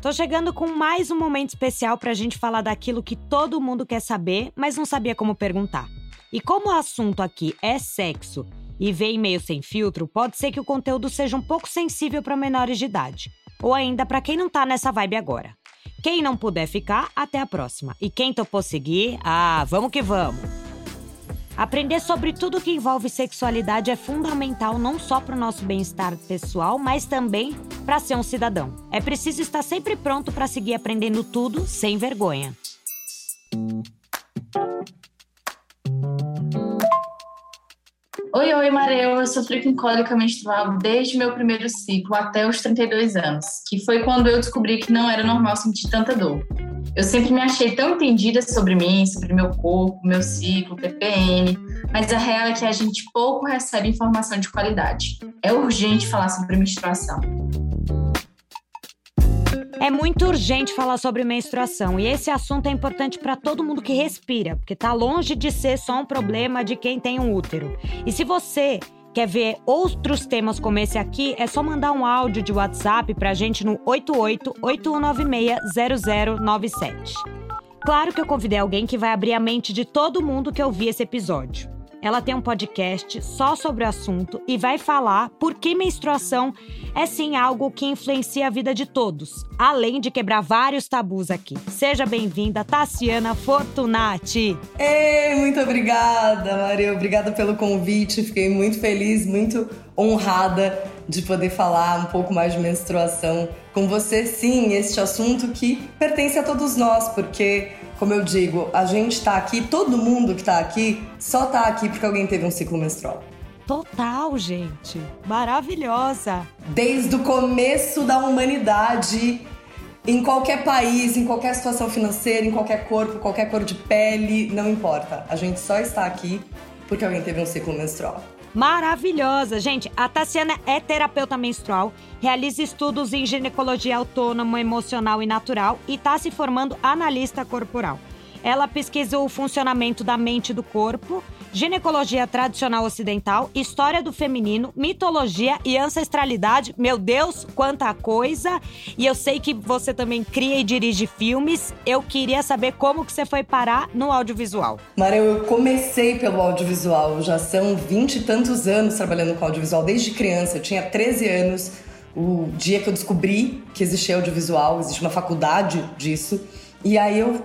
Tô chegando com mais um momento especial pra gente falar daquilo que todo mundo quer saber, mas não sabia como perguntar. E como o assunto aqui é sexo e vem meio sem filtro, pode ser que o conteúdo seja um pouco sensível para menores de idade, ou ainda para quem não tá nessa vibe agora. Quem não puder ficar, até a próxima. E quem topou seguir, ah, vamos que vamos! Aprender sobre tudo que envolve sexualidade é fundamental não só para o nosso bem-estar pessoal, mas também para ser um cidadão. É preciso estar sempre pronto para seguir aprendendo tudo sem vergonha. Oi, oi, Mareu. Eu sofri com cólica menstrual desde meu primeiro ciclo até os 32 anos, que foi quando eu descobri que não era normal sentir tanta dor. Eu sempre me achei tão entendida sobre mim, sobre meu corpo, meu ciclo, TPM, mas a real é que a gente pouco recebe informação de qualidade. É urgente falar sobre menstruação. É muito urgente falar sobre menstruação e esse assunto é importante para todo mundo que respira, porque tá longe de ser só um problema de quem tem um útero. E se você Quer ver outros temas como esse aqui? É só mandar um áudio de WhatsApp pra gente no 88-8196-0097. Claro que eu convidei alguém que vai abrir a mente de todo mundo que ouvir esse episódio. Ela tem um podcast só sobre o assunto e vai falar por que menstruação é sim algo que influencia a vida de todos, além de quebrar vários tabus aqui. Seja bem-vinda, Tassiana Fortunati. Ei, muito obrigada, Maria. Obrigada pelo convite. Fiquei muito feliz, muito honrada de poder falar um pouco mais de menstruação com você. Sim, este assunto que pertence a todos nós, porque como eu digo, a gente tá aqui, todo mundo que tá aqui, só tá aqui porque alguém teve um ciclo menstrual. Total, gente. Maravilhosa. Desde o começo da humanidade, em qualquer país, em qualquer situação financeira, em qualquer corpo, qualquer cor de pele, não importa. A gente só está aqui porque alguém teve um ciclo menstrual maravilhosa. Gente, a Tassiana é terapeuta menstrual, realiza estudos em ginecologia autônomo, emocional e natural e está se formando analista corporal. Ela pesquisou o funcionamento da mente e do corpo, ginecologia tradicional ocidental, história do feminino, mitologia e ancestralidade. Meu Deus, quanta coisa! E eu sei que você também cria e dirige filmes. Eu queria saber como que você foi parar no audiovisual. Maria, eu comecei pelo audiovisual. Já são vinte e tantos anos trabalhando com audiovisual. Desde criança, eu tinha 13 anos. O dia que eu descobri que existia audiovisual, existe uma faculdade disso. E aí eu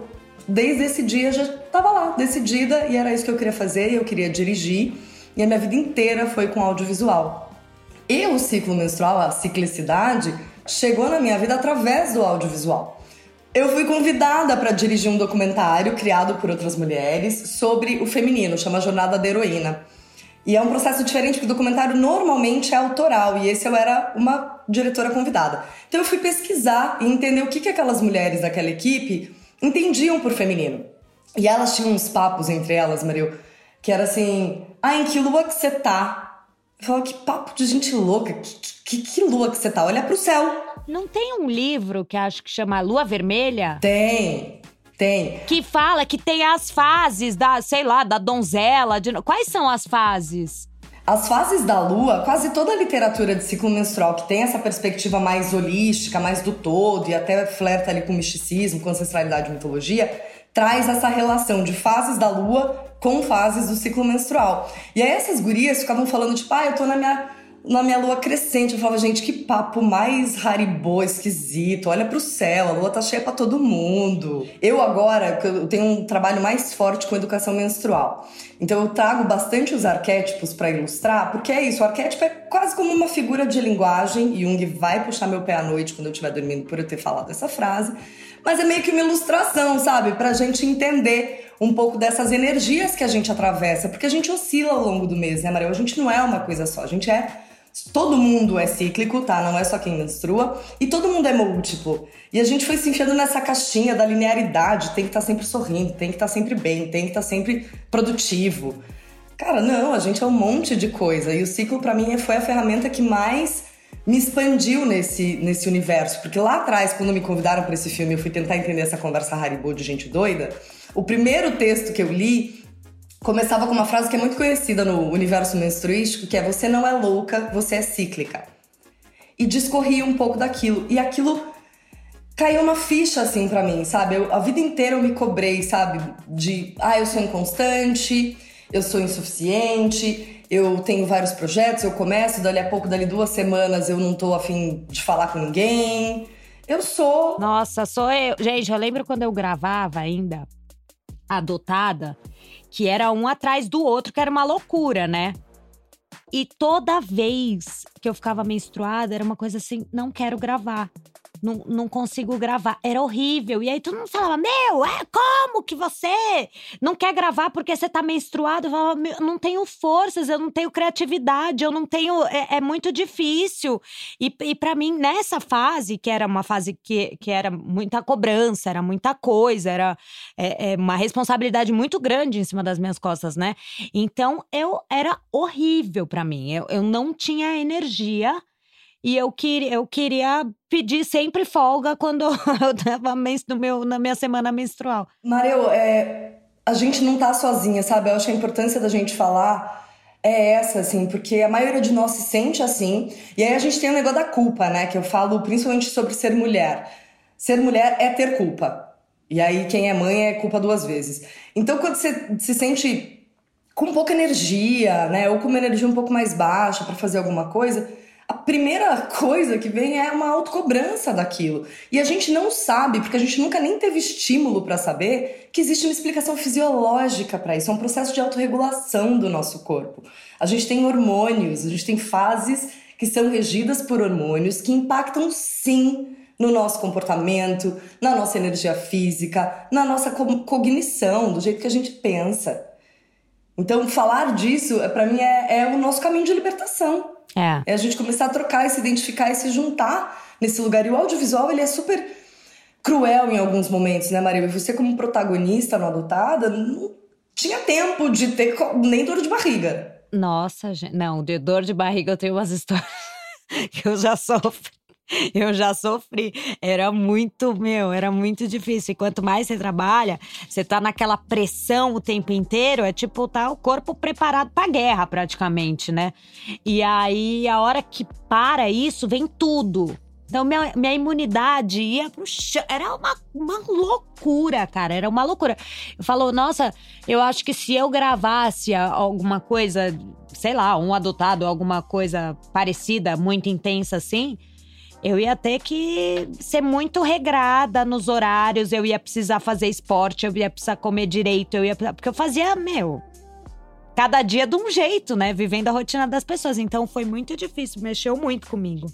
desde esse dia já estava lá, decidida, e era isso que eu queria fazer, eu queria dirigir, e a minha vida inteira foi com audiovisual. E o ciclo menstrual, a ciclicidade, chegou na minha vida através do audiovisual. Eu fui convidada para dirigir um documentário criado por outras mulheres sobre o feminino, chama Jornada da Heroína. E é um processo diferente, porque o documentário normalmente é autoral, e esse eu era uma diretora convidada. Então eu fui pesquisar e entender o que, que aquelas mulheres daquela equipe entendiam por feminino. E elas tinham uns papos entre elas, Mario, que era assim: ah, em que lua que você tá? Eu falava, que papo de gente louca, que, que, que lua que você tá? Olha pro céu. Não tem um livro que acho que chama Lua Vermelha? Tem. Tem. Que fala que tem as fases da, sei lá, da donzela. De... Quais são as fases? As fases da lua, quase toda a literatura de ciclo menstrual que tem essa perspectiva mais holística, mais do todo e até flerta ali com misticismo, com ancestralidade e mitologia, traz essa relação de fases da lua com fases do ciclo menstrual. E aí essas gurias ficavam falando tipo, ah, eu tô na minha na minha lua crescente. Eu falava, gente, que papo mais haribô, esquisito. Olha pro céu, a lua tá cheia pra todo mundo. Eu agora, eu tenho um trabalho mais forte com educação menstrual. Então eu trago bastante os arquétipos para ilustrar, porque é isso, o arquétipo é quase como uma figura de linguagem. Jung vai puxar meu pé à noite quando eu estiver dormindo por eu ter falado essa frase. Mas é meio que uma ilustração, sabe? Pra gente entender um pouco dessas energias que a gente atravessa, porque a gente oscila ao longo do mês, né, Maria? A gente não é uma coisa só, a gente é Todo mundo é cíclico, tá? Não é só quem menstrua. E todo mundo é múltiplo. E a gente foi se enfiando nessa caixinha da linearidade. Tem que estar tá sempre sorrindo, tem que estar tá sempre bem, tem que estar tá sempre produtivo. Cara, não, a gente é um monte de coisa. E o ciclo, para mim, foi a ferramenta que mais me expandiu nesse, nesse universo. Porque lá atrás, quando me convidaram para esse filme, eu fui tentar entender essa conversa Haribo de gente doida. O primeiro texto que eu li começava com uma frase que é muito conhecida no universo menstruístico, que é você não é louca, você é cíclica. E discorria um pouco daquilo. E aquilo caiu uma ficha assim para mim, sabe? Eu, a vida inteira eu me cobrei, sabe? De, ah, eu sou inconstante, eu sou insuficiente, eu tenho vários projetos, eu começo, dali a pouco, dali duas semanas eu não tô afim de falar com ninguém. Eu sou. Nossa, sou eu. Gente, eu lembro quando eu gravava ainda, adotada, que era um atrás do outro, que era uma loucura, né? E toda vez que eu ficava menstruada, era uma coisa assim: não quero gravar não, não consigo gravar. Era horrível. E aí todo mundo falava: Meu, é como que você não quer gravar porque você tá menstruado? Eu falava: Não tenho forças, eu não tenho criatividade, eu não tenho. É, é muito difícil. E, e para mim, nessa fase, que era uma fase que, que era muita cobrança, era muita coisa, era é, é uma responsabilidade muito grande em cima das minhas costas, né? Então eu era horrível para mim. Eu, eu não tinha energia e eu, queria, eu queria pedir sempre folga quando eu tava no meu, na minha semana menstrual. Mareu, é, a gente não tá sozinha, sabe? Eu acho que a importância da gente falar é essa, assim, porque a maioria de nós se sente assim. E aí a gente tem o negócio da culpa, né? Que eu falo principalmente sobre ser mulher. Ser mulher é ter culpa. E aí quem é mãe é culpa duas vezes. Então quando você se sente com pouca energia, né? Ou com uma energia um pouco mais baixa para fazer alguma coisa a primeira coisa que vem é uma autocobrança daquilo. E a gente não sabe, porque a gente nunca nem teve estímulo para saber que existe uma explicação fisiológica para isso, é um processo de autorregulação do nosso corpo. A gente tem hormônios, a gente tem fases que são regidas por hormônios que impactam sim no nosso comportamento, na nossa energia física, na nossa cognição, do jeito que a gente pensa. Então, falar disso, para mim, é, é o nosso caminho de libertação. É. É a gente começar a trocar, se identificar e se juntar nesse lugar. E o audiovisual, ele é super cruel em alguns momentos, né, Maria? Você, como protagonista no Adotada, não tinha tempo de ter nem dor de barriga. Nossa, gente. Não, de dor de barriga eu tenho umas histórias que eu já sofro. Eu já sofri. Era muito, meu, era muito difícil. E quanto mais você trabalha, você tá naquela pressão o tempo inteiro, é tipo, tá o corpo preparado pra guerra, praticamente, né? E aí, a hora que para isso, vem tudo. Então, minha, minha imunidade ia pro chão. Era uma, uma loucura, cara. Era uma loucura. Eu falo, nossa, eu acho que se eu gravasse alguma coisa, sei lá, um adotado, alguma coisa parecida, muito intensa assim, eu ia ter que ser muito regrada nos horários, eu ia precisar fazer esporte, eu ia precisar comer direito, eu ia porque eu fazia, meu, cada dia de um jeito, né, vivendo a rotina das pessoas. Então foi muito difícil, mexeu muito comigo.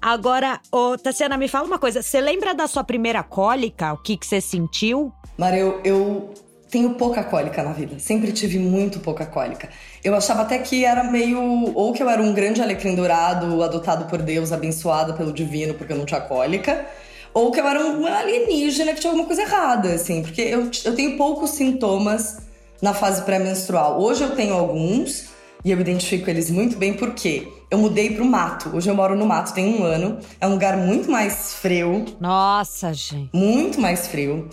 Agora, ô, Tassiana, me fala uma coisa, você lembra da sua primeira cólica? O que que você sentiu? Maria, eu, eu tenho pouca cólica na vida. Sempre tive muito pouca cólica. Eu achava até que era meio. Ou que eu era um grande alecrim dourado, adotado por Deus, abençoado pelo divino, porque eu não tinha cólica. Ou que eu era um alienígena que tinha alguma coisa errada, assim. Porque eu, eu tenho poucos sintomas na fase pré-menstrual. Hoje eu tenho alguns e eu identifico eles muito bem porque eu mudei pro mato. Hoje eu moro no mato tem um ano. É um lugar muito mais frio. Nossa, gente. Muito mais frio.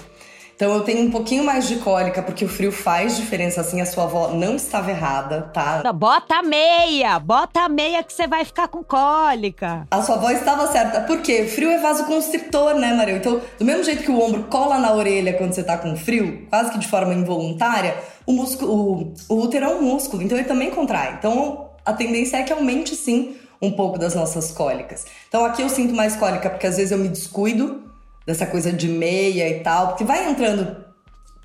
Então eu tenho um pouquinho mais de cólica, porque o frio faz diferença, assim, a sua avó não estava errada, tá? Bota a meia! Bota a meia que você vai ficar com cólica. A sua avó estava certa. Por quê? Frio é vasoconstrictor, né, Maria? Então, do mesmo jeito que o ombro cola na orelha quando você tá com frio, quase que de forma involuntária, o músculo, o, o útero é um músculo, então ele também contrai. Então, a tendência é que aumente sim um pouco das nossas cólicas. Então aqui eu sinto mais cólica porque às vezes eu me descuido dessa coisa de meia e tal, porque vai entrando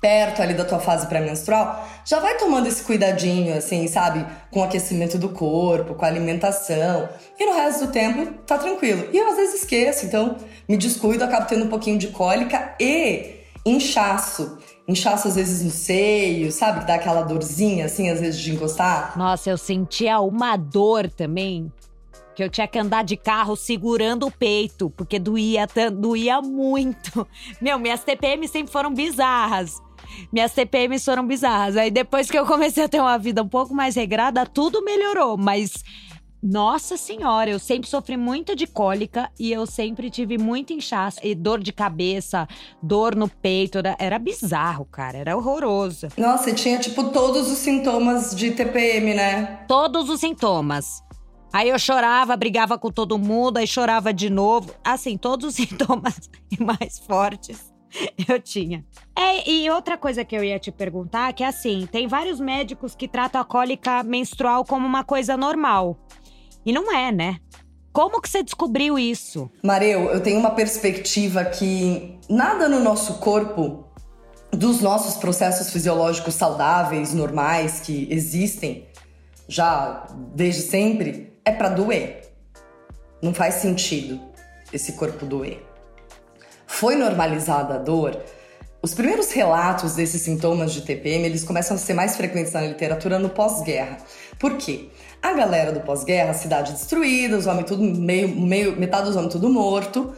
perto ali da tua fase pré-menstrual, já vai tomando esse cuidadinho, assim, sabe? Com o aquecimento do corpo, com a alimentação. E no resto do tempo, tá tranquilo. E eu às vezes esqueço, então me descuido, acabo tendo um pouquinho de cólica e inchaço. Inchaço às vezes no seio, sabe? Dá aquela dorzinha, assim, às vezes de encostar. Nossa, eu sentia uma dor também que eu tinha que andar de carro segurando o peito, porque doía, doía muito. Meu, minhas TPM sempre foram bizarras. Minhas TPMs foram bizarras. Aí depois que eu comecei a ter uma vida um pouco mais regrada, tudo melhorou, mas nossa senhora, eu sempre sofri muito de cólica e eu sempre tive muito inchaço e dor de cabeça, dor no peito. Era, era bizarro, cara. Era horroroso. Nossa, e tinha, tipo, todos os sintomas de TPM, né? Todos os sintomas. Aí eu chorava, brigava com todo mundo, aí chorava de novo. Assim, todos os sintomas mais fortes eu tinha. É, e outra coisa que eu ia te perguntar, que é assim, tem vários médicos que tratam a cólica menstrual como uma coisa normal. E não é, né? Como que você descobriu isso? Mareu, eu tenho uma perspectiva que nada no nosso corpo, dos nossos processos fisiológicos saudáveis, normais, que existem já desde sempre, é para doer. Não faz sentido esse corpo doer. Foi normalizada a dor. Os primeiros relatos desses sintomas de TPM, eles começam a ser mais frequentes na literatura no pós-guerra. Por quê? A galera do pós-guerra, cidade destruída, os homens tudo meio, meio, metade dos homens tudo morto.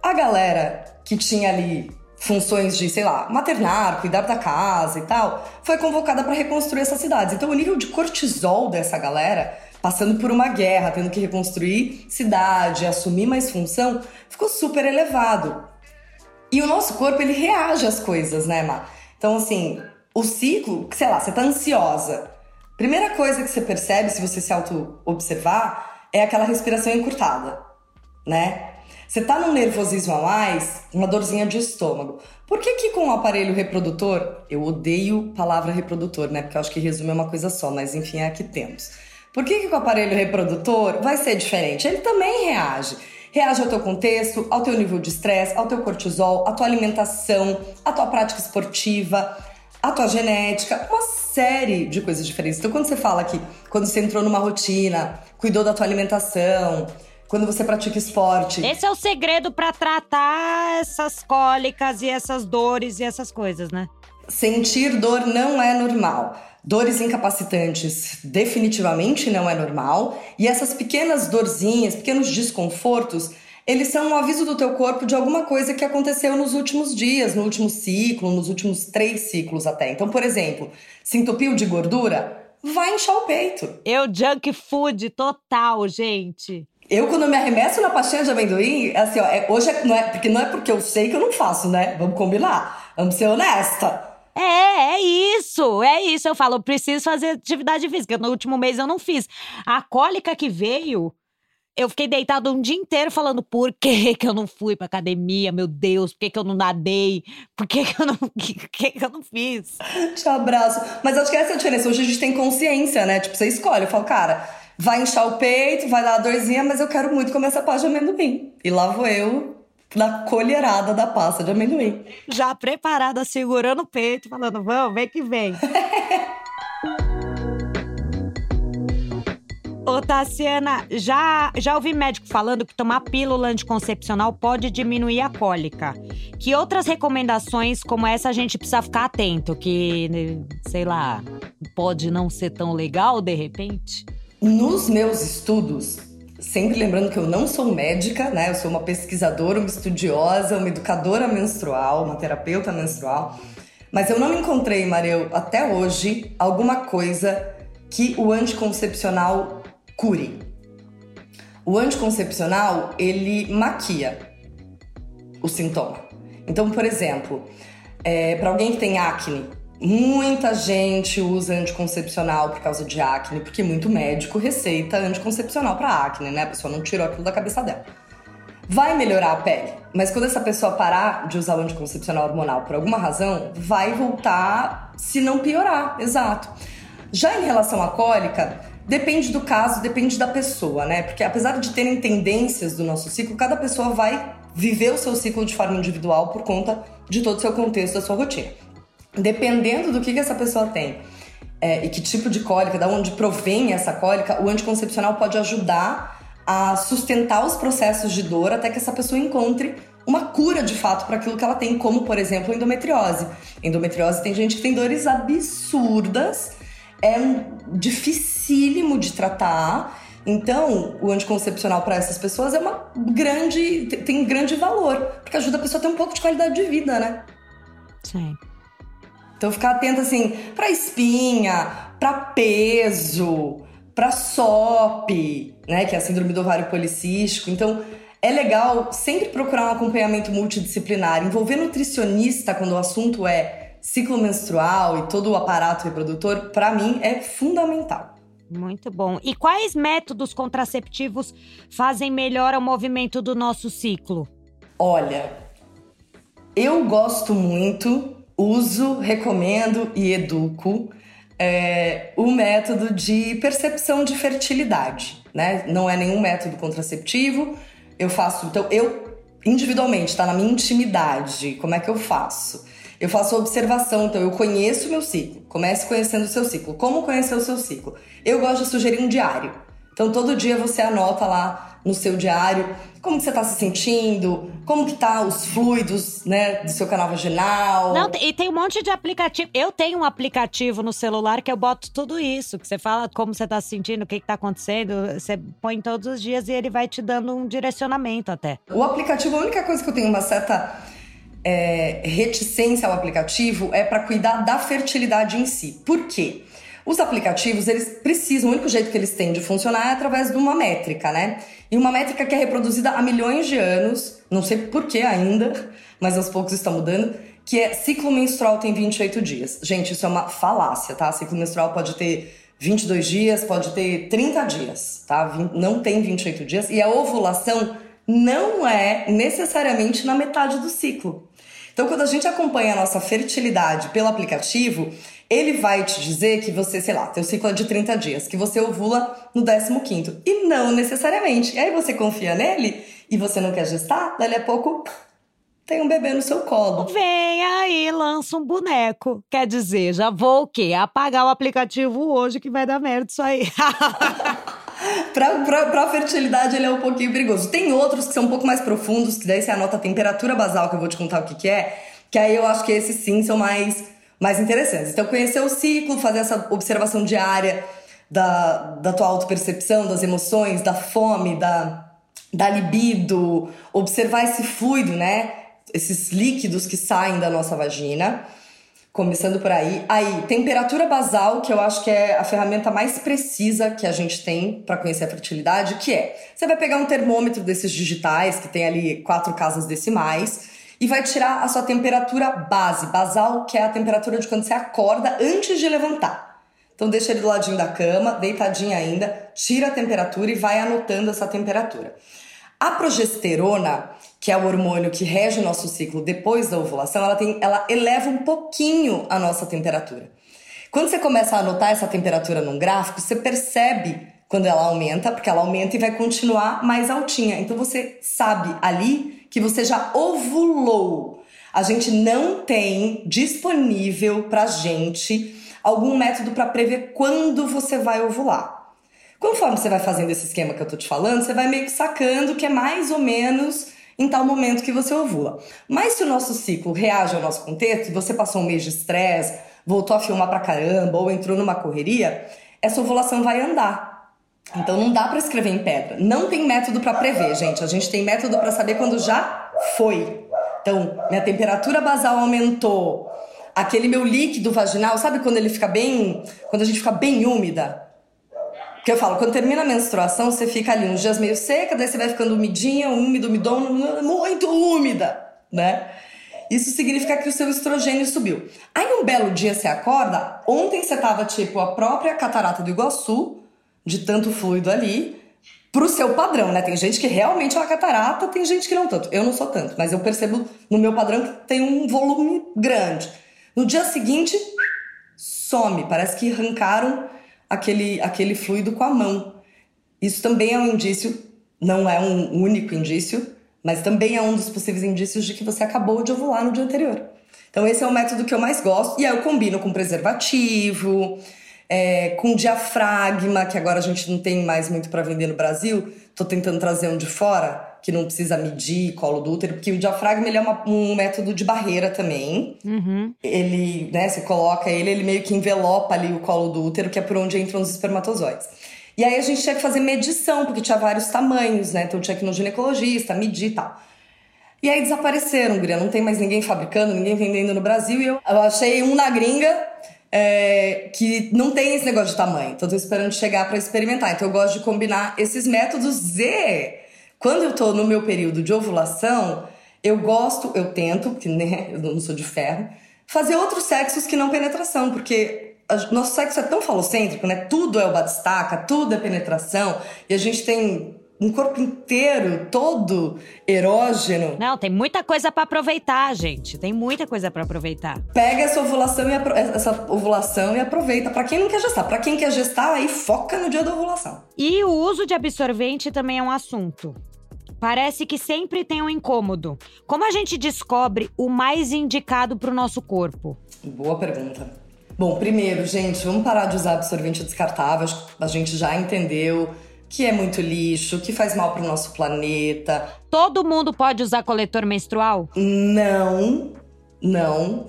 A galera que tinha ali funções de, sei lá, maternar, cuidar da casa e tal, foi convocada para reconstruir essas cidades. Então o nível de cortisol dessa galera, passando por uma guerra, tendo que reconstruir cidade, assumir mais função, ficou super elevado. E o nosso corpo ele reage às coisas, né, Má? Então assim, o ciclo, sei lá, você tá ansiosa, Primeira coisa que você percebe, se você se auto-observar, é aquela respiração encurtada, né? Você tá num nervosismo a mais, uma dorzinha de estômago. Por que que com o aparelho reprodutor, eu odeio palavra reprodutor, né? Porque eu acho que resume uma coisa só, mas enfim, é a que temos. Por que que o aparelho reprodutor vai ser diferente? Ele também reage. Reage ao teu contexto, ao teu nível de estresse, ao teu cortisol, à tua alimentação, à tua prática esportiva, à tua genética, uma série de coisas diferentes. Então, quando você fala que quando você entrou numa rotina, cuidou da tua alimentação, quando você pratica esporte. Esse é o segredo para tratar essas cólicas e essas dores e essas coisas, né? Sentir dor não é normal. Dores incapacitantes definitivamente não é normal. E essas pequenas dorzinhas, pequenos desconfortos, eles são um aviso do teu corpo de alguma coisa que aconteceu nos últimos dias, no último ciclo, nos últimos três ciclos até. Então, por exemplo, se entupiu de gordura, vai inchar o peito. Eu junk food total, gente. Eu, quando me arremesso na pastinha de amendoim, assim, ó, é, hoje é, não é, porque não é porque eu sei que eu não faço, né? Vamos combinar. Vamos ser honesta. É, é isso, é isso. Eu falo, eu preciso fazer atividade física. No último mês eu não fiz. A cólica que veio, eu fiquei deitado um dia inteiro falando por que que eu não fui pra academia, meu Deus, por que que eu não nadei, por que que eu não, que, que, eu não fiz. Te abraço. Mas acho que essa é a diferença. Hoje a gente tem consciência, né? Tipo, você escolhe. Eu falo, cara, vai inchar o peito, vai dar uma dorzinha, mas eu quero muito comer essa pasta de amendoim. E lá vou eu na colherada da pasta de amendoim. Já preparada, segurando o peito, falando, vamos, vem que vem. Ô, Tassiana, já, já ouvi médico falando que tomar pílula anticoncepcional pode diminuir a cólica. Que outras recomendações como essa a gente precisa ficar atento? Que, sei lá, pode não ser tão legal de repente? Nos meus estudos, sempre lembrando que eu não sou médica, né? Eu sou uma pesquisadora, uma estudiosa, uma educadora menstrual, uma terapeuta menstrual. Mas eu não encontrei, Mareu, até hoje, alguma coisa que o anticoncepcional cure. O anticoncepcional, ele maquia o sintoma. Então, por exemplo, é, para alguém que tem acne, muita gente usa anticoncepcional por causa de acne, porque muito médico receita anticoncepcional para acne, né? A pessoa não tirou aquilo da cabeça dela. Vai melhorar a pele, mas quando essa pessoa parar de usar o anticoncepcional hormonal por alguma razão, vai voltar se não piorar, exato. Já em relação à cólica, Depende do caso, depende da pessoa, né? Porque apesar de terem tendências do nosso ciclo, cada pessoa vai viver o seu ciclo de forma individual por conta de todo o seu contexto, da sua rotina. Dependendo do que, que essa pessoa tem é, e que tipo de cólica, da onde provém essa cólica, o anticoncepcional pode ajudar a sustentar os processos de dor até que essa pessoa encontre uma cura de fato para aquilo que ela tem, como por exemplo endometriose. Endometriose tem gente que tem dores absurdas é dificílimo de tratar. Então, o anticoncepcional para essas pessoas é uma grande. tem grande valor, porque ajuda a pessoa a ter um pouco de qualidade de vida, né? Sim. Então, ficar atento assim para espinha, para peso, para SOP, né, que é a síndrome do ovário policístico. Então, é legal sempre procurar um acompanhamento multidisciplinar, envolver nutricionista quando o assunto é ciclo menstrual e todo o aparato reprodutor, para mim é fundamental. Muito bom. E quais métodos contraceptivos fazem melhor ao movimento do nosso ciclo? Olha, eu gosto muito, uso, recomendo e educo é, o método de percepção de fertilidade, né? Não é nenhum método contraceptivo. Eu faço, então eu individualmente, está na minha intimidade. Como é que eu faço? Eu faço observação, então eu conheço o meu ciclo. Comece conhecendo o seu ciclo. Como conhecer o seu ciclo? Eu gosto de sugerir um diário. Então todo dia você anota lá no seu diário como que você está se sentindo, como que tá os fluidos, né, do seu canal vaginal. Não, e tem um monte de aplicativo. Eu tenho um aplicativo no celular que eu boto tudo isso, que você fala como você está se sentindo, o que está acontecendo, você põe todos os dias e ele vai te dando um direcionamento até. O aplicativo, a única coisa que eu tenho uma certa é, reticência ao aplicativo é para cuidar da fertilidade em si. Por quê? Os aplicativos, eles precisam, o único jeito que eles têm de funcionar é através de uma métrica, né? E uma métrica que é reproduzida há milhões de anos, não sei por que ainda, mas aos poucos está mudando, que é ciclo menstrual tem 28 dias. Gente, isso é uma falácia, tá? Ciclo menstrual pode ter 22 dias, pode ter 30 dias, tá? Não tem 28 dias. E a ovulação não é necessariamente na metade do ciclo. Então, quando a gente acompanha a nossa fertilidade pelo aplicativo, ele vai te dizer que você, sei lá, teu ciclo é de 30 dias, que você ovula no 15 E não necessariamente. E aí você confia nele e você não quer gestar, dali a pouco tem um bebê no seu colo. Vem aí, lança um boneco. Quer dizer, já vou o quê? Apagar o aplicativo hoje que vai dar merda isso aí. pra, pra, pra fertilidade ele é um pouquinho perigoso. Tem outros que são um pouco mais profundos, que daí você anota a temperatura basal, que eu vou te contar o que, que é. Que aí eu acho que esses sim são mais mais interessantes. Então, conhecer o ciclo, fazer essa observação diária da, da tua autopercepção, das emoções, da fome, da, da libido, observar esse fluido, né? Esses líquidos que saem da nossa vagina. Começando por aí. Aí, temperatura basal, que eu acho que é a ferramenta mais precisa que a gente tem para conhecer a fertilidade, que é: você vai pegar um termômetro desses digitais, que tem ali quatro casas decimais, e vai tirar a sua temperatura base, basal, que é a temperatura de quando você acorda antes de levantar. Então deixa ele do ladinho da cama, deitadinha ainda, tira a temperatura e vai anotando essa temperatura. A progesterona, que é o hormônio que rege o nosso ciclo depois da ovulação, ela, tem, ela eleva um pouquinho a nossa temperatura. Quando você começa a anotar essa temperatura num gráfico, você percebe quando ela aumenta, porque ela aumenta e vai continuar mais altinha. Então você sabe ali que você já ovulou. A gente não tem disponível pra gente algum método para prever quando você vai ovular. Conforme você vai fazendo esse esquema que eu tô te falando, você vai meio que sacando que é mais ou menos em tal momento que você ovula. Mas se o nosso ciclo reage ao nosso contexto, você passou um mês de estresse, voltou a filmar pra caramba ou entrou numa correria, essa ovulação vai andar. Então não dá para escrever em pedra. Não tem método para prever, gente. A gente tem método para saber quando já foi. Então, minha temperatura basal aumentou. Aquele meu líquido vaginal, sabe quando ele fica bem, quando a gente fica bem úmida? Porque eu falo, quando termina a menstruação, você fica ali uns dias meio seca, daí você vai ficando umidinha, úmido, umidona, muito úmida, né? Isso significa que o seu estrogênio subiu. Aí um belo dia você acorda, ontem você tava tipo a própria catarata do Iguaçu, de tanto fluido ali pro seu padrão, né? Tem gente que realmente é uma catarata, tem gente que não tanto. Eu não sou tanto, mas eu percebo no meu padrão que tem um volume grande. No dia seguinte, some, parece que arrancaram aquele, aquele fluido com a mão. Isso também é um indício, não é um único indício, mas também é um dos possíveis indícios de que você acabou de ovular no dia anterior. Então, esse é o método que eu mais gosto. E aí eu combino com preservativo, é, com diafragma, que agora a gente não tem mais muito para vender no Brasil. Tô tentando trazer um de fora, que não precisa medir colo do útero, porque o diafragma ele é uma, um método de barreira também. Uhum. Ele, né, você coloca ele, ele meio que envelopa ali o colo do útero, que é por onde entram os espermatozoides. E aí a gente tinha que fazer medição, porque tinha vários tamanhos, né? Então tinha que ir no ginecologista, medir e tal. E aí desapareceram, Guria. Não tem mais ninguém fabricando, ninguém vendendo no Brasil. E eu, eu achei um na gringa é, que não tem esse negócio de tamanho. Então, tô esperando chegar para experimentar. Então, eu gosto de combinar esses métodos e quando eu tô no meu período de ovulação, eu gosto, eu tento, porque né, eu não sou de ferro, fazer outros sexos que não penetração, porque nosso sexo é tão falocêntrico, né? Tudo é o batistaca, tudo é penetração, e a gente tem um corpo inteiro, todo erógeno. Não, tem muita coisa para aproveitar, gente. Tem muita coisa para aproveitar. Pega essa ovulação e essa ovulação e aproveita. Para quem não quer gestar, para quem quer gestar, aí foca no dia da ovulação. E o uso de absorvente também é um assunto. Parece que sempre tem um incômodo. Como a gente descobre o mais indicado para o nosso corpo? Boa pergunta. Bom, primeiro, gente, vamos parar de usar absorvente descartável. A gente já entendeu que é muito lixo, que faz mal para o nosso planeta. Todo mundo pode usar coletor menstrual? Não, não.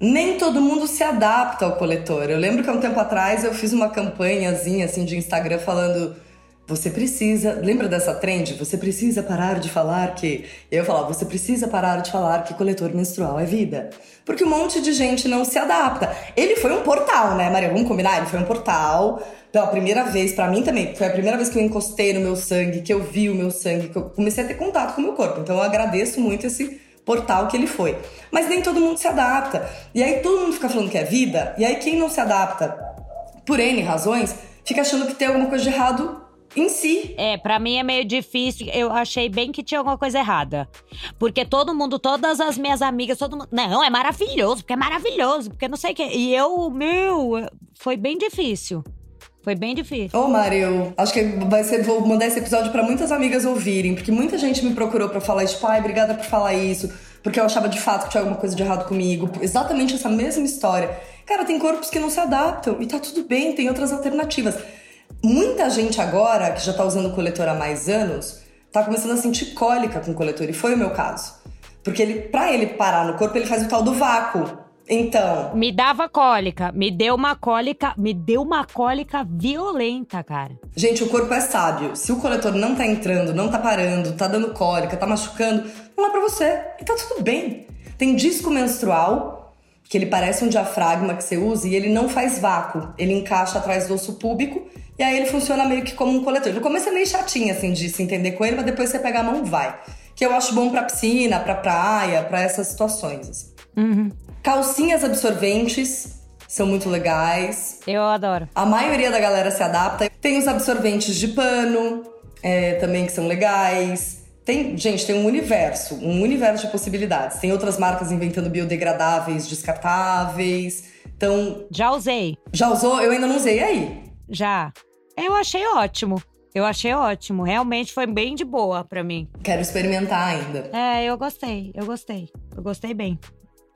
Nem todo mundo se adapta ao coletor. Eu lembro que há um tempo atrás eu fiz uma campanhazinha assim de Instagram falando você precisa, lembra dessa trend? Você precisa parar de falar que. Eu falava, você precisa parar de falar que coletor menstrual é vida. Porque um monte de gente não se adapta. Ele foi um portal, né, Maria? Vamos combinar? Ele foi um portal. Então, a primeira vez, para mim também, foi a primeira vez que eu encostei no meu sangue, que eu vi o meu sangue, que eu comecei a ter contato com o meu corpo. Então, eu agradeço muito esse portal que ele foi. Mas nem todo mundo se adapta. E aí todo mundo fica falando que é vida, e aí quem não se adapta, por N razões, fica achando que tem alguma coisa de errado em si. É, para mim é meio difícil. Eu achei bem que tinha alguma coisa errada. Porque todo mundo, todas as minhas amigas, todo mundo. Não, é maravilhoso, porque é maravilhoso, porque não sei o quê. E eu, meu, foi bem difícil. Foi bem difícil. Ô, oh, Mário, acho que vai ser, vou mandar esse episódio para muitas amigas ouvirem, porque muita gente me procurou para falar isso, pai, obrigada por falar isso, porque eu achava de fato que tinha alguma coisa de errado comigo. Exatamente essa mesma história. Cara, tem corpos que não se adaptam e tá tudo bem, tem outras alternativas. Muita gente agora, que já tá usando o coletor há mais anos, tá começando a sentir cólica com o coletor, e foi o meu caso. Porque ele, pra ele parar no corpo, ele faz o tal do vácuo. Então. Me dava cólica, me deu uma cólica, me deu uma cólica violenta, cara. Gente, o corpo é sábio. Se o coletor não tá entrando, não tá parando, tá dando cólica, tá machucando, não é pra você. E tá tudo bem. Tem disco menstrual, que ele parece um diafragma que você usa e ele não faz vácuo. Ele encaixa atrás do osso púbico e aí ele funciona meio que como um coletor. No começo é meio chatinho, assim, de se entender com ele, mas depois você pega a mão, vai. Que eu acho bom pra piscina, pra praia, pra essas situações. Assim. Uhum. Calcinhas absorventes são muito legais. Eu adoro. A maioria da galera se adapta. Tem os absorventes de pano, é, também que são legais. Tem, gente, tem um universo, um universo de possibilidades. Tem outras marcas inventando biodegradáveis, descartáveis. Então. Já usei. Já usou? Eu ainda não usei. E aí? Já. Eu achei ótimo. Eu achei ótimo. Realmente foi bem de boa para mim. Quero experimentar ainda. É, eu gostei. Eu gostei. Eu gostei bem.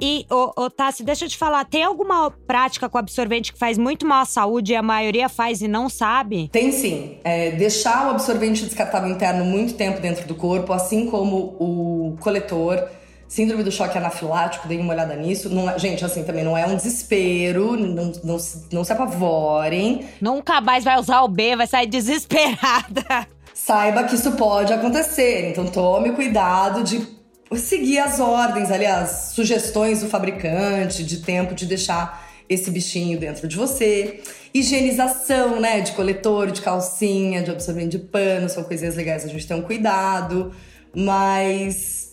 E, ô, ô Tassi, deixa eu te falar, tem alguma prática com absorvente que faz muito mal à saúde e a maioria faz e não sabe? Tem sim. É, deixar o absorvente descartável interno muito tempo dentro do corpo, assim como o coletor Síndrome do choque anafilático, dei uma olhada nisso. É, gente, assim, também não é um desespero, não, não, não se apavorem. Nunca mais vai usar o B, vai sair desesperada. Saiba que isso pode acontecer, então tome cuidado de seguir as ordens, aliás, sugestões do fabricante de tempo de deixar esse bichinho dentro de você. Higienização, né, de coletor, de calcinha, de absorvente de pano, são coisinhas legais a gente ter um cuidado, mas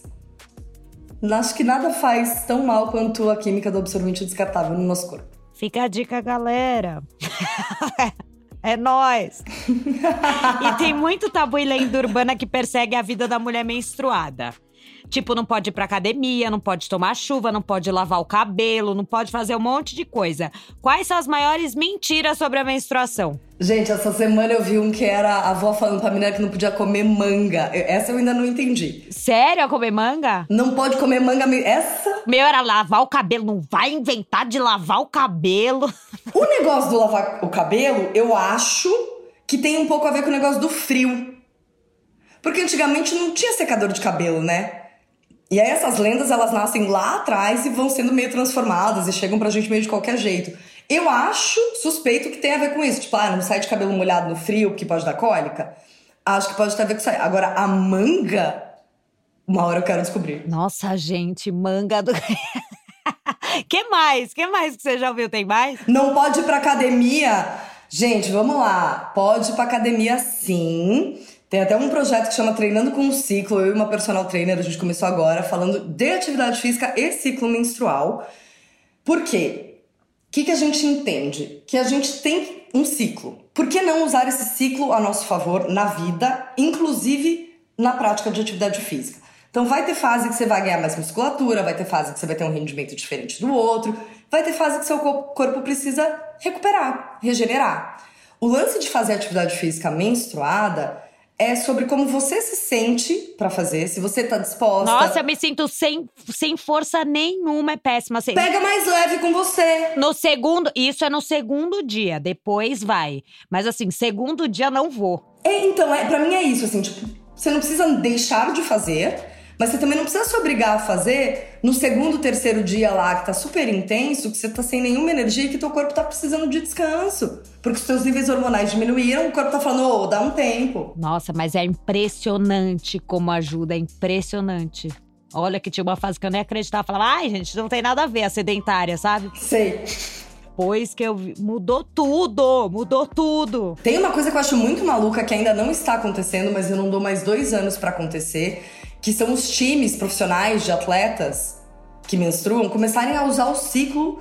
acho que nada faz tão mal quanto a química do absorvente descartável no nosso corpo. Fica a dica, galera. É nós. e tem muito tabu e lenda urbana que persegue a vida da mulher menstruada. Tipo, não pode ir pra academia, não pode tomar chuva, não pode lavar o cabelo, não pode fazer um monte de coisa. Quais são as maiores mentiras sobre a menstruação? Gente, essa semana eu vi um que era a avó falando pra menina que não podia comer manga. Essa eu ainda não entendi. Sério? Comer manga? Não pode comer manga. Essa? Meu, era lavar o cabelo. Não vai inventar de lavar o cabelo. O negócio do lavar o cabelo, eu acho que tem um pouco a ver com o negócio do frio. Porque antigamente não tinha secador de cabelo, né? E aí essas lendas, elas nascem lá atrás e vão sendo meio transformadas e chegam pra gente meio de qualquer jeito. Eu acho suspeito que tem a ver com isso. Tipo, ah, não sai de cabelo molhado no frio que pode dar cólica. Acho que pode ter a ver com isso aí. Agora, a manga, uma hora eu quero descobrir. Nossa, gente, manga do... que mais? Que mais que você já ouviu? Tem mais? Não pode ir pra academia. Gente, vamos lá. Pode ir pra academia sim. Tem até um projeto que chama Treinando com o Ciclo. Eu e uma personal trainer, a gente começou agora falando de atividade física e ciclo menstrual. Por quê? que, que a gente entende? Que a gente tem um ciclo. Por que não usar esse ciclo a nosso favor na vida, inclusive na prática de atividade física? Então vai ter fase que você vai ganhar mais musculatura, vai ter fase que você vai ter um rendimento diferente do outro, vai ter fase que seu corpo precisa recuperar, regenerar. O lance de fazer atividade física menstruada é sobre como você se sente para fazer, se você tá disposta. Nossa, eu me sinto sem, sem força nenhuma, é péssima. Assim, Pega mais leve com você. No segundo, isso é no segundo dia, depois vai. Mas assim, segundo dia não vou. É, então, é, para mim é isso, assim, tipo, você não precisa deixar de fazer, mas você também não precisa se obrigar a fazer no segundo, terceiro dia lá, que tá super intenso, que você tá sem nenhuma energia e que teu corpo tá precisando de descanso. Porque os seus níveis hormonais diminuíram, o corpo tá falando, ô, oh, dá um tempo. Nossa, mas é impressionante como ajuda, é impressionante. Olha que tinha uma fase que eu nem acreditava. Falava, ai, gente, não tem nada a ver a sedentária, sabe? Sei. Depois que eu vi, mudou tudo, mudou tudo. Tem uma coisa que eu acho muito maluca que ainda não está acontecendo, mas eu não dou mais dois anos para acontecer, que são os times profissionais de atletas que menstruam começarem a usar o ciclo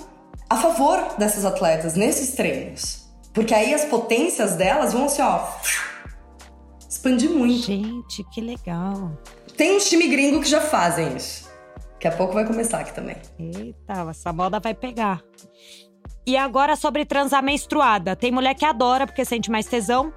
a favor dessas atletas nesses treinos. Porque aí as potências delas vão assim, ó, expandir muito. Gente, que legal. Tem um time gringo que já fazem isso. Daqui a pouco vai começar aqui também. Eita, essa moda vai pegar. E agora sobre transar menstruada. Tem mulher que adora porque sente mais tesão,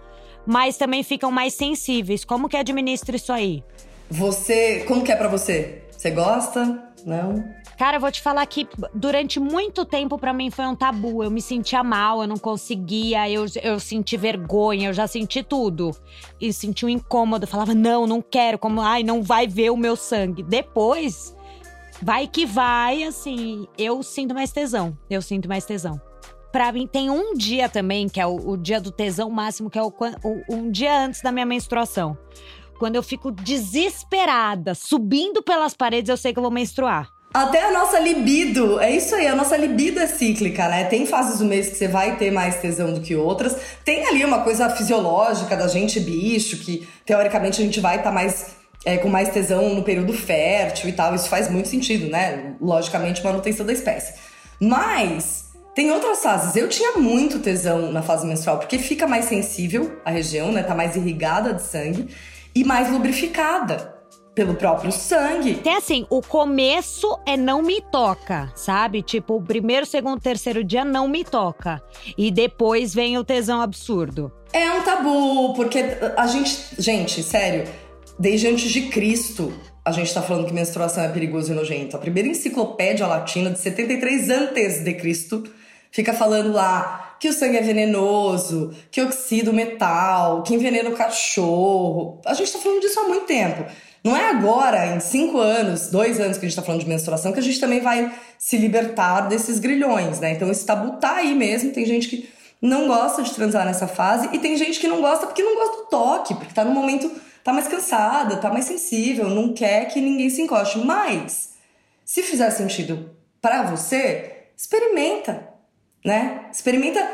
mas também ficam mais sensíveis. Como que administra isso aí? Você, como que é para você? Você gosta? Não? Cara, eu vou te falar que durante muito tempo para mim foi um tabu. Eu me sentia mal, eu não conseguia, eu, eu senti vergonha, eu já senti tudo. E senti um incômodo, falava, não, não quero, como, ai, não vai ver o meu sangue. Depois, vai que vai, assim, eu sinto mais tesão. Eu sinto mais tesão. Pra mim, tem um dia também, que é o, o dia do tesão máximo, que é o, o, um dia antes da minha menstruação. Quando eu fico desesperada, subindo pelas paredes, eu sei que eu vou menstruar. Até a nossa libido, é isso aí, a nossa libido é cíclica, né? Tem fases do mês que você vai ter mais tesão do que outras. Tem ali uma coisa fisiológica da gente bicho, que teoricamente a gente vai estar tá mais é, com mais tesão no período fértil e tal. Isso faz muito sentido, né? Logicamente, manutenção da espécie. Mas tem outras fases. Eu tinha muito tesão na fase menstrual, porque fica mais sensível a região, né? Tá mais irrigada de sangue e mais lubrificada pelo próprio sangue. Tem assim, o começo é não me toca, sabe? Tipo, o primeiro, segundo, terceiro dia não me toca. E depois vem o tesão absurdo. É um tabu, porque a gente. Gente, sério, desde antes de Cristo, a gente tá falando que menstruação é perigoso e nojento. A primeira enciclopédia latina de 73 antes de Cristo fica falando lá que o sangue é venenoso, que oxida o metal, que envenena o cachorro. A gente tá falando disso há muito tempo. Não é agora, em cinco anos, dois anos que a gente tá falando de menstruação, que a gente também vai se libertar desses grilhões, né? Então esse tabu tá aí mesmo. Tem gente que não gosta de transar nessa fase e tem gente que não gosta porque não gosta do toque, porque tá no momento, tá mais cansada, tá mais sensível, não quer que ninguém se encoste. Mas, se fizer sentido para você, experimenta né? Experimenta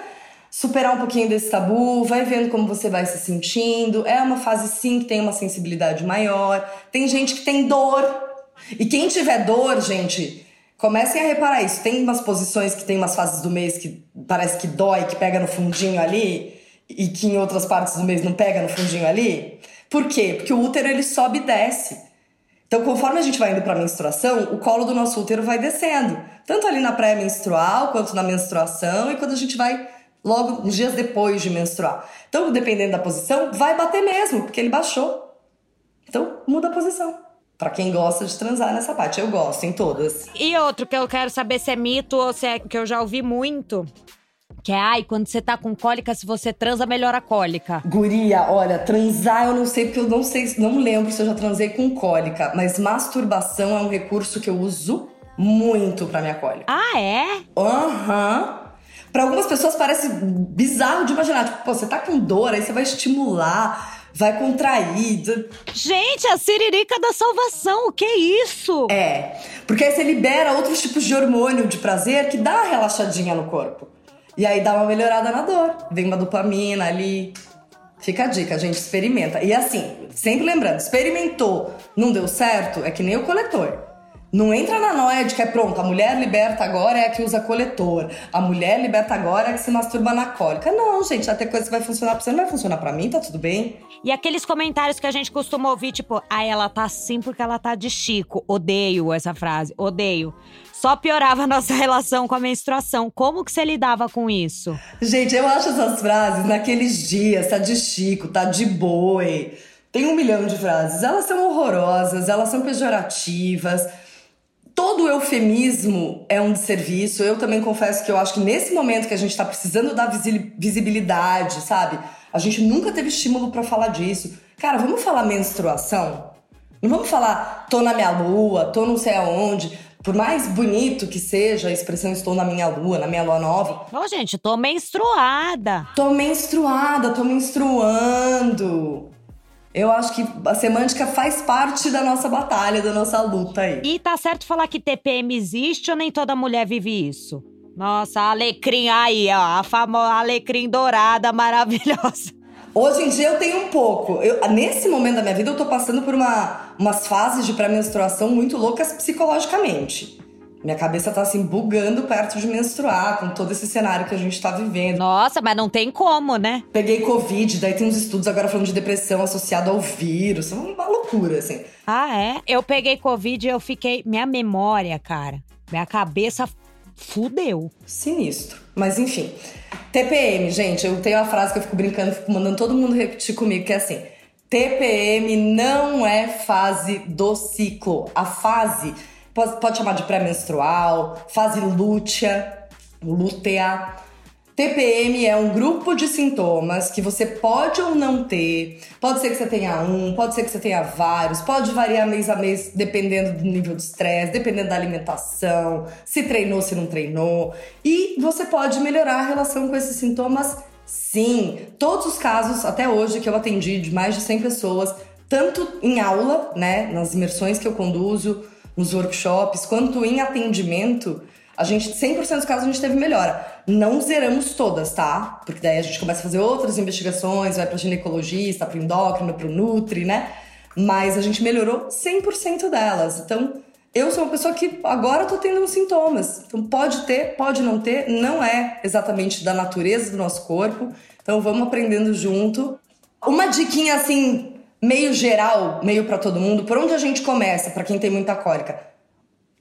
superar um pouquinho desse tabu, vai vendo como você vai se sentindo. É uma fase sim que tem uma sensibilidade maior. Tem gente que tem dor. E quem tiver dor, gente, comecem a reparar isso. Tem umas posições que tem umas fases do mês que parece que dói, que pega no fundinho ali, e que em outras partes do mês não pega no fundinho ali. Por quê? Porque o útero ele sobe e desce. Então, conforme a gente vai indo para a menstruação, o colo do nosso útero vai descendo, tanto ali na pré-menstrual quanto na menstruação e quando a gente vai logo uns dias depois de menstruar. Então, dependendo da posição, vai bater mesmo, porque ele baixou. Então, muda a posição. Para quem gosta de transar nessa parte, eu gosto em todas. E outro que eu quero saber se é mito ou se é que eu já ouvi muito, que é, ai, quando você tá com cólica, se você transa, melhora a cólica. Guria, olha, transar eu não sei, porque eu não sei, não lembro se eu já transei com cólica, mas masturbação é um recurso que eu uso muito pra minha cólica. Ah, é? Aham. Uhum. Pra algumas pessoas parece bizarro de imaginar. Tipo, pô, você tá com dor, aí você vai estimular, vai contrair. Gente, a siririca da salvação, o que é isso? É, porque aí você libera outros tipos de hormônio de prazer que dá uma relaxadinha no corpo. E aí dá uma melhorada na dor. Vem uma dopamina ali. Fica a dica, gente, experimenta. E assim, sempre lembrando, experimentou, não deu certo, é que nem o coletor. Não entra na noia de que é pronto, a mulher liberta agora é a que usa coletor, a mulher liberta agora é a que se masturba na cólica. Não, gente, até coisa que vai funcionar pra você não vai funcionar pra mim, tá tudo bem. E aqueles comentários que a gente costuma ouvir, tipo, ah, ela tá assim porque ela tá de Chico. Odeio essa frase, odeio. Só piorava a nossa relação com a menstruação. Como que você lidava com isso? Gente, eu acho essas frases naqueles dias, tá de Chico, tá de boi. Tem um milhão de frases. Elas são horrorosas, elas são pejorativas. Todo eufemismo é um desserviço. Eu também confesso que eu acho que nesse momento que a gente tá precisando dar visibilidade, sabe? A gente nunca teve estímulo para falar disso. Cara, vamos falar menstruação? Não vamos falar tô na minha lua, tô não sei aonde. Por mais bonito que seja a expressão estou na minha lua, na minha lua nova. Ô, gente, tô menstruada. Tô menstruada, tô menstruando. Eu acho que a semântica faz parte da nossa batalha, da nossa luta aí. E tá certo falar que TPM existe ou nem toda mulher vive isso? Nossa, a alecrim aí, ó, a famosa alecrim dourada maravilhosa. Hoje em dia eu tenho um pouco. Eu, nesse momento da minha vida eu tô passando por uma, umas fases de pré-menstruação muito loucas psicologicamente. Minha cabeça tá assim bugando perto de menstruar, com todo esse cenário que a gente tá vivendo. Nossa, mas não tem como, né? Peguei Covid, daí tem uns estudos agora falando de depressão associada ao vírus. É uma loucura, assim. Ah, é? Eu peguei Covid e eu fiquei. Minha memória, cara. Minha cabeça fudeu. Sinistro. Mas enfim. TPM, gente, eu tenho uma frase que eu fico brincando, fico mandando todo mundo repetir comigo, que é assim. TPM não é fase do ciclo. A fase pode, chamar de pré-menstrual, fase lútea, lútea. TPM é um grupo de sintomas que você pode ou não ter. Pode ser que você tenha um, pode ser que você tenha vários, pode variar mês a mês dependendo do nível de estresse, dependendo da alimentação, se treinou, se não treinou. E você pode melhorar a relação com esses sintomas, sim. Todos os casos, até hoje, que eu atendi de mais de 100 pessoas, tanto em aula, né, nas imersões que eu conduzo, nos workshops, quanto em atendimento, a gente, 100% dos casos, a gente teve melhora. Não zeramos todas, tá? Porque daí a gente começa a fazer outras investigações, vai para ginecologista, para endócrino, para nutri, né? Mas a gente melhorou 100% delas. Então, eu sou uma pessoa que agora tô tendo uns sintomas. Então, pode ter, pode não ter, não é exatamente da natureza do nosso corpo. Então, vamos aprendendo junto. Uma diquinha assim meio geral, meio para todo mundo, por onde a gente começa, para quem tem muita cólica?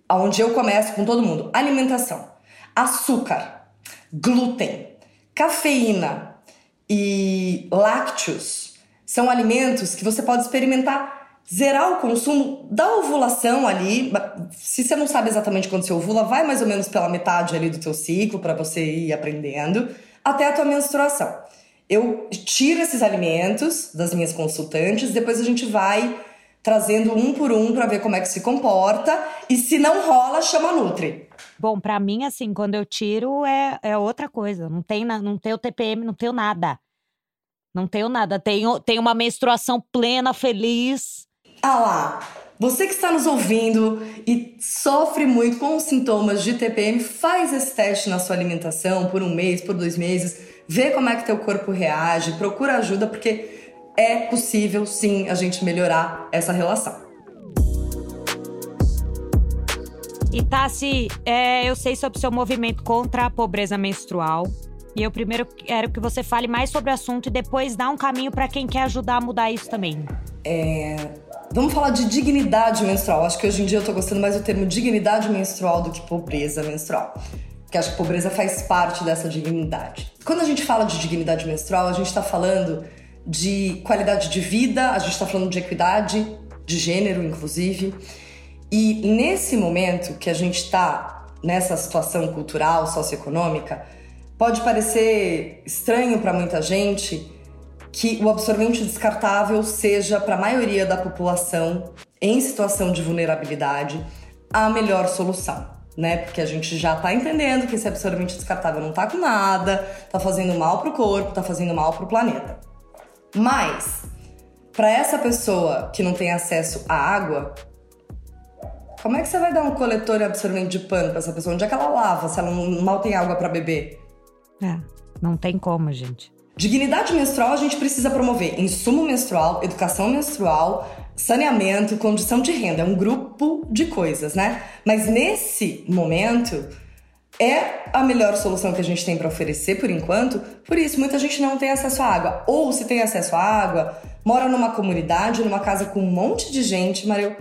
Aonde eu começo com todo mundo: alimentação, açúcar, glúten, cafeína e lácteos são alimentos que você pode experimentar zerar o consumo da ovulação ali. Se você não sabe exatamente quando você ovula, vai mais ou menos pela metade ali do teu ciclo para você ir aprendendo até a tua menstruação eu tiro esses alimentos das minhas consultantes, depois a gente vai trazendo um por um para ver como é que se comporta e se não rola, chama Nutri. Bom, para mim assim, quando eu tiro é, é outra coisa, não tem não tenho TPM, não tenho nada. Não tenho nada, tenho, tenho uma menstruação plena, feliz. Ah lá, você que está nos ouvindo e sofre muito com os sintomas de TPM, faz esse teste na sua alimentação por um mês, por dois meses vê como é que teu corpo reage, procura ajuda, porque é possível sim a gente melhorar essa relação. E Tassi, é, eu sei sobre o seu movimento contra a pobreza menstrual. E eu primeiro quero que você fale mais sobre o assunto e depois dá um caminho para quem quer ajudar a mudar isso também. É, vamos falar de dignidade menstrual. Acho que hoje em dia eu tô gostando mais do termo dignidade menstrual do que pobreza menstrual. Porque acho que pobreza faz parte dessa dignidade. Quando a gente fala de dignidade menstrual, a gente está falando de qualidade de vida, a gente está falando de equidade, de gênero, inclusive. E nesse momento que a gente está nessa situação cultural, socioeconômica, pode parecer estranho para muita gente que o absorvente descartável seja, para a maioria da população em situação de vulnerabilidade, a melhor solução né? Porque a gente já tá entendendo que esse absorvente descartável não tá com nada, tá fazendo mal pro corpo, tá fazendo mal pro planeta. Mas, para essa pessoa que não tem acesso à água, como é que você vai dar um coletor e absorvente de pano para essa pessoa? Onde é que ela lava se ela não, mal tem água para beber? É, não tem como, gente. Dignidade menstrual a gente precisa promover insumo menstrual, educação menstrual, saneamento, condição de renda, é um grupo de coisas, né? Mas nesse momento é a melhor solução que a gente tem para oferecer por enquanto. Por isso, muita gente não tem acesso à água. Ou se tem acesso à água, mora numa comunidade, numa casa com um monte de gente, Mario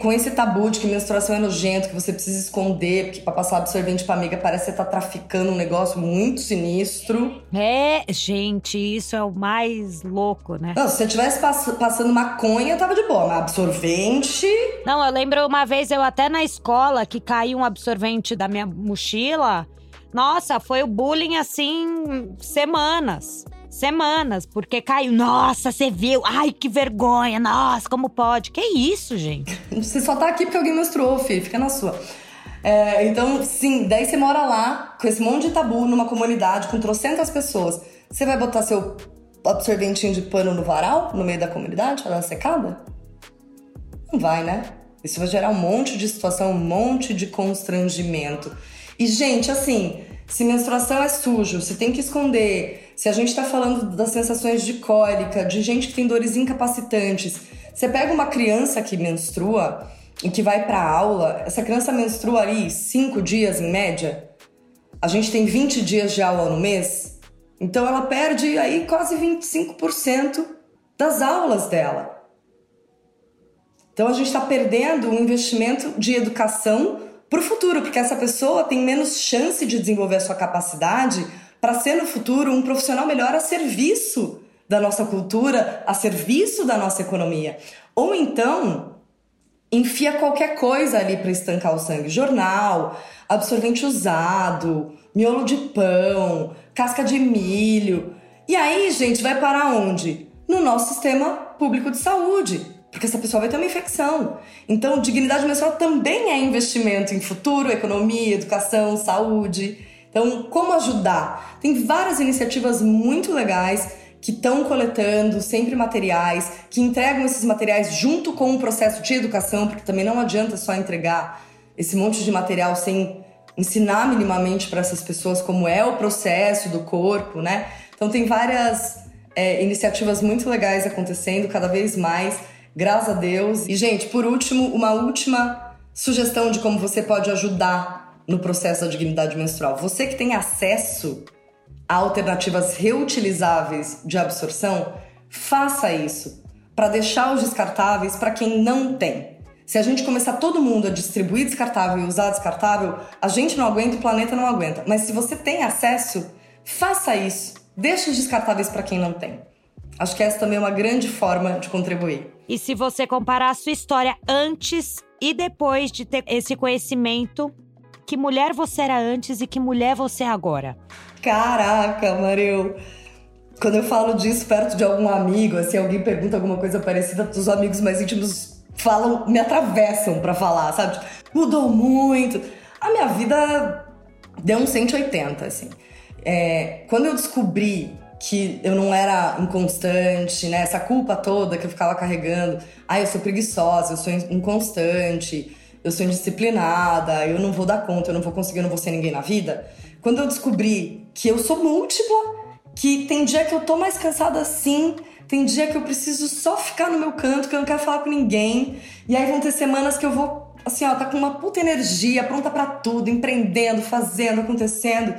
com esse tabu de que menstruação é nojento, que você precisa esconder, porque pra passar absorvente pra amiga parece que você tá traficando um negócio muito sinistro. É, gente, isso é o mais louco, né? Não, se você tivesse pass passando maconha, tava de boa, mas absorvente. Não, eu lembro uma vez eu até na escola que caiu um absorvente da minha mochila. Nossa, foi o bullying assim, semanas semanas, porque caiu. Nossa, você viu? Ai, que vergonha. Nossa, como pode? Que isso, gente? Você só tá aqui porque alguém menstruou, filho. Fica na sua. É, então, sim, daí você mora lá, com esse monte de tabu, numa comunidade, com trocentas pessoas. Você vai botar seu absorventinho de pano no varal, no meio da comunidade, dar secada? Não vai, né? Isso vai gerar um monte de situação, um monte de constrangimento. E, gente, assim, se menstruação é sujo, se tem que esconder, se a gente está falando das sensações de cólica, de gente que tem dores incapacitantes, você pega uma criança que menstrua e que vai para aula, essa criança menstrua ali cinco dias em média. A gente tem 20 dias de aula no mês, então ela perde aí quase 25% das aulas dela. Então a gente está perdendo um investimento de educação para o futuro, porque essa pessoa tem menos chance de desenvolver a sua capacidade para ser no futuro um profissional melhor a serviço da nossa cultura, a serviço da nossa economia. Ou então, enfia qualquer coisa ali para estancar o sangue: jornal, absorvente usado, miolo de pão, casca de milho. E aí, gente, vai parar onde? No nosso sistema público de saúde porque essa pessoa vai ter uma infecção. Então, dignidade menstrual também é investimento em futuro, economia, educação, saúde. Então, como ajudar? Tem várias iniciativas muito legais que estão coletando sempre materiais, que entregam esses materiais junto com o processo de educação, porque também não adianta só entregar esse monte de material sem ensinar minimamente para essas pessoas como é o processo do corpo, né? Então tem várias é, iniciativas muito legais acontecendo cada vez mais graças a Deus. E, gente, por último, uma última sugestão de como você pode ajudar no processo da dignidade menstrual. Você que tem acesso a alternativas reutilizáveis de absorção, faça isso para deixar os descartáveis para quem não tem. Se a gente começar todo mundo a distribuir descartável e usar descartável, a gente não aguenta, o planeta não aguenta. Mas se você tem acesso, faça isso. Deixe os descartáveis para quem não tem. Acho que essa também é uma grande forma de contribuir. E se você comparar a sua história antes e depois de ter esse conhecimento, que mulher você era antes e que mulher você é agora? Caraca, Mariu! Quando eu falo disso perto de algum amigo, assim, alguém pergunta alguma coisa parecida, os amigos mais íntimos falam, me atravessam para falar, sabe? Mudou muito. A minha vida deu um 180, assim. É, quando eu descobri que eu não era inconstante, né? Essa culpa toda que eu ficava carregando. Ah, eu sou preguiçosa, eu sou inconstante, eu sou indisciplinada, eu não vou dar conta, eu não vou conseguir, eu não vou ser ninguém na vida. Quando eu descobri que eu sou múltipla, que tem dia que eu tô mais cansada assim, tem dia que eu preciso só ficar no meu canto, que eu não quero falar com ninguém. E aí vão ter semanas que eu vou, assim, ó, tá com uma puta energia, pronta para tudo, empreendendo, fazendo, acontecendo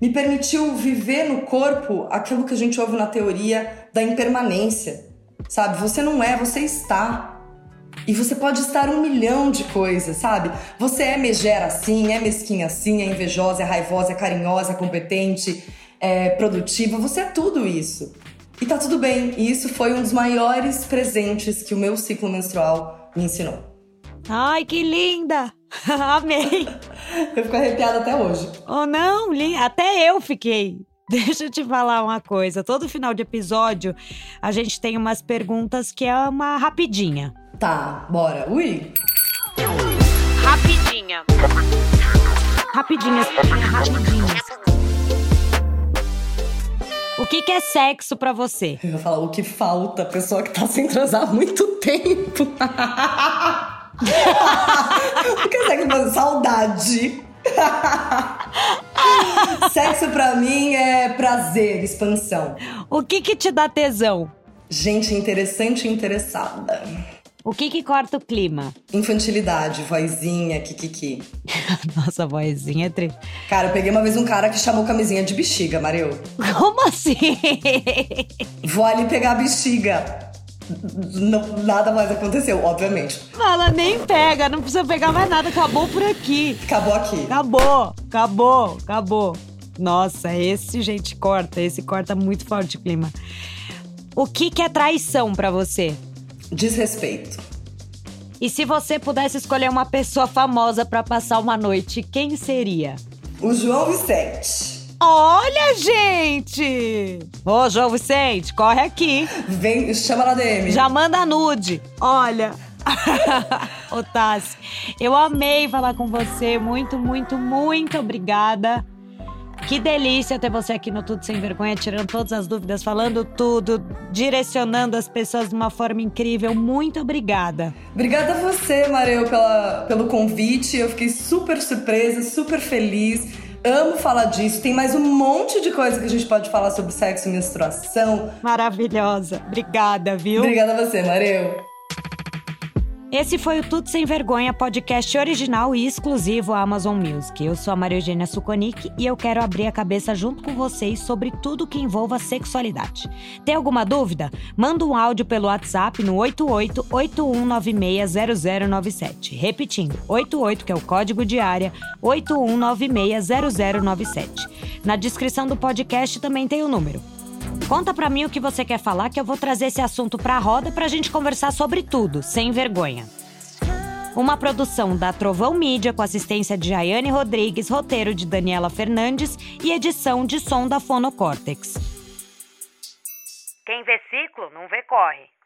me permitiu viver no corpo aquilo que a gente ouve na teoria da impermanência. Sabe? Você não é, você está. E você pode estar um milhão de coisas, sabe? Você é megera assim, é mesquinha assim, é invejosa, é raivosa, é carinhosa, é competente, é produtiva. Você é tudo isso. E tá tudo bem. E isso foi um dos maiores presentes que o meu ciclo menstrual me ensinou. Ai, que linda! Amei! Eu fico arrepiada até hoje. Oh, não, até eu fiquei. Deixa eu te falar uma coisa. Todo final de episódio, a gente tem umas perguntas que é uma rapidinha. Tá, bora. Ui! Rapidinha. Rapidinhas. Rapidinhas. O que, que é sexo para você? Eu ia falar o que falta, pessoa que tá sem transar há muito tempo. o que é sexo pra Saudade. sexo pra mim é prazer, expansão. O que que te dá tesão? Gente interessante e interessada. O que que corta o clima? Infantilidade, vozinha, kikiki. Nossa, vozinha é tri... Cara, eu peguei uma vez um cara que chamou camisinha de bexiga, Mareu. Como assim? Vou ali pegar a bexiga. Não, nada mais aconteceu, obviamente. Ela nem pega, não precisa pegar mais nada, acabou por aqui. Acabou aqui. Acabou, acabou, acabou. Nossa, esse, gente, corta. Esse corta muito forte o clima. O que, que é traição para você? Desrespeito. E se você pudesse escolher uma pessoa famosa para passar uma noite, quem seria? O João Vicente. Olha, gente! Ô, João Vicente, corre aqui. Vem, chama na DM. Já manda nude. Olha. Ô, Tassi, eu amei falar com você. Muito, muito, muito obrigada. Que delícia ter você aqui no Tudo Sem Vergonha, tirando todas as dúvidas, falando tudo, direcionando as pessoas de uma forma incrível. Muito obrigada. Obrigada a você, Mareu, pela, pelo convite. Eu fiquei super surpresa, super feliz. Amo falar disso. Tem mais um monte de coisa que a gente pode falar sobre sexo e menstruação. Maravilhosa. Obrigada, viu? Obrigada a você, Mareu. Esse foi o Tudo Sem Vergonha, podcast original e exclusivo à Amazon Music. Eu sou a Maria Eugênia Suconic e eu quero abrir a cabeça junto com vocês sobre tudo que envolva sexualidade. Tem alguma dúvida? Manda um áudio pelo WhatsApp no 8881960097. Repetindo, 88 que é o código de área, 81960097. Na descrição do podcast também tem o número. Conta pra mim o que você quer falar que eu vou trazer esse assunto pra roda pra gente conversar sobre tudo, sem vergonha. Uma produção da Trovão Mídia com assistência de Jaiane Rodrigues, roteiro de Daniela Fernandes e edição de som da Fonocórtex. Quem vê ciclo não vê corre.